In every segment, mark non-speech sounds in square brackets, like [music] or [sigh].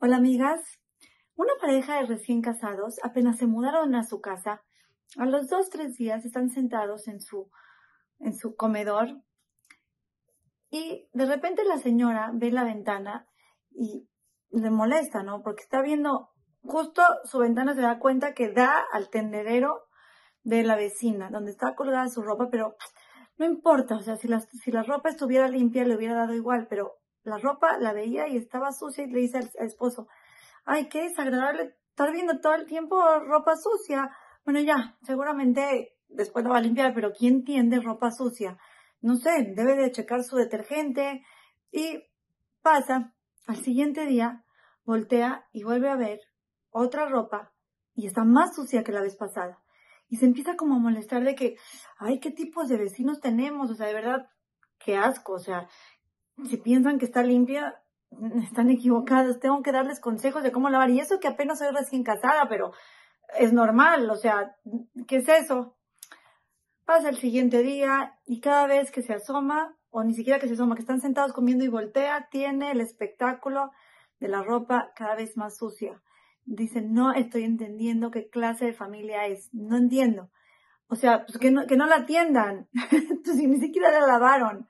amigas, una pareja de recién casados apenas se mudaron a su casa. A los dos, tres días están sentados en su, en su comedor y de repente la señora ve la ventana y le molesta, ¿no? Porque está viendo justo su ventana se da cuenta que da al tendedero de la vecina, donde está colgada su ropa, pero no importa, o sea, si si la ropa estuviera limpia le hubiera dado igual, pero la ropa la veía y estaba sucia y le dice al, esposo, ay, qué desagradable estar viendo todo el tiempo ropa sucia. Bueno, ya, seguramente después la va a limpiar, pero ¿quién tiende ropa sucia? No sé, debe de checar su detergente y pasa. Al siguiente día, voltea y vuelve a ver otra ropa y está más sucia que la vez pasada. Y se empieza como a molestar de que, ay, ¿qué tipos de vecinos tenemos? O sea, de verdad, qué asco. O sea, si piensan que está limpia, están equivocados. Tengo que darles consejos de cómo lavar. Y eso que apenas soy recién casada, pero es normal. O sea, ¿qué es eso? Pasa el siguiente día y cada vez que se asoma, o ni siquiera que se asoma, que están sentados comiendo y voltea, tiene el espectáculo de la ropa cada vez más sucia. Dice, no estoy entendiendo qué clase de familia es, no entiendo. O sea, pues que no, que no la atiendan, [laughs] pues ni siquiera la lavaron.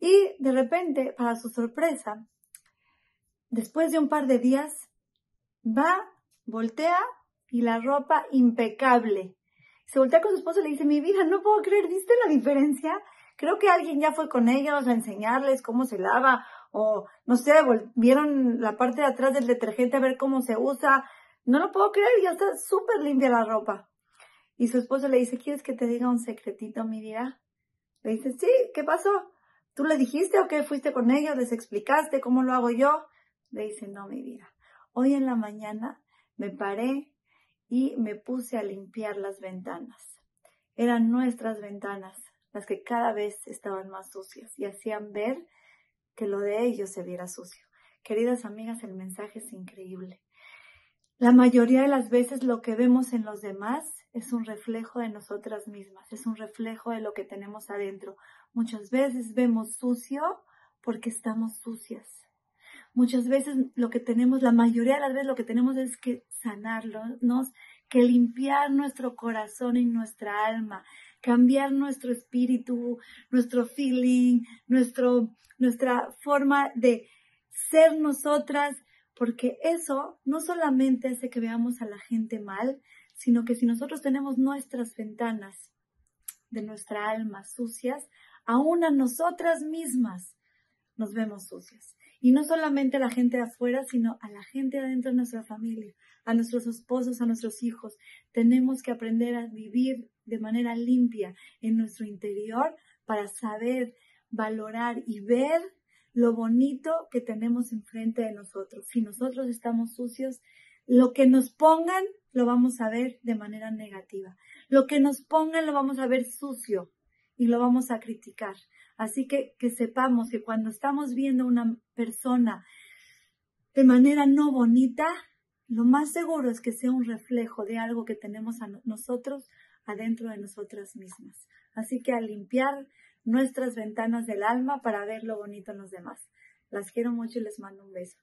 Y de repente, para su sorpresa, después de un par de días, va, voltea y la ropa impecable. Se voltea con su esposo y le dice, mi vida, no puedo creer, ¿viste la diferencia? Creo que alguien ya fue con ellos a enseñarles cómo se lava o no sé, vieron la parte de atrás del detergente a ver cómo se usa. No lo puedo creer, ya está súper limpia la ropa. Y su esposo le dice, ¿quieres que te diga un secretito, mi vida? Le dice, sí, ¿qué pasó? ¿Tú le dijiste o qué? ¿Fuiste con ellos? ¿Les explicaste cómo lo hago yo? Le dice, no, mi vida. Hoy en la mañana me paré y me puse a limpiar las ventanas. Eran nuestras ventanas las que cada vez estaban más sucias y hacían ver que lo de ellos se viera sucio. Queridas amigas, el mensaje es increíble. La mayoría de las veces lo que vemos en los demás es un reflejo de nosotras mismas, es un reflejo de lo que tenemos adentro. Muchas veces vemos sucio porque estamos sucias. Muchas veces lo que tenemos, la mayoría de las veces lo que tenemos es que sanarnos, que limpiar nuestro corazón y nuestra alma, cambiar nuestro espíritu, nuestro feeling, nuestro, nuestra forma de ser nosotras, porque eso no solamente hace que veamos a la gente mal, sino que si nosotros tenemos nuestras ventanas de nuestra alma sucias, aún a nosotras mismas nos vemos sucias. Y no solamente a la gente afuera, sino a la gente adentro de nuestra familia, a nuestros esposos, a nuestros hijos. Tenemos que aprender a vivir de manera limpia en nuestro interior para saber valorar y ver lo bonito que tenemos enfrente de nosotros. Si nosotros estamos sucios, lo que nos pongan lo vamos a ver de manera negativa. Lo que nos pongan lo vamos a ver sucio y lo vamos a criticar. Así que que sepamos que cuando estamos viendo a una persona de manera no bonita, lo más seguro es que sea un reflejo de algo que tenemos a nosotros adentro de nosotras mismas. Así que a limpiar nuestras ventanas del alma para ver lo bonito en los demás. Las quiero mucho y les mando un beso.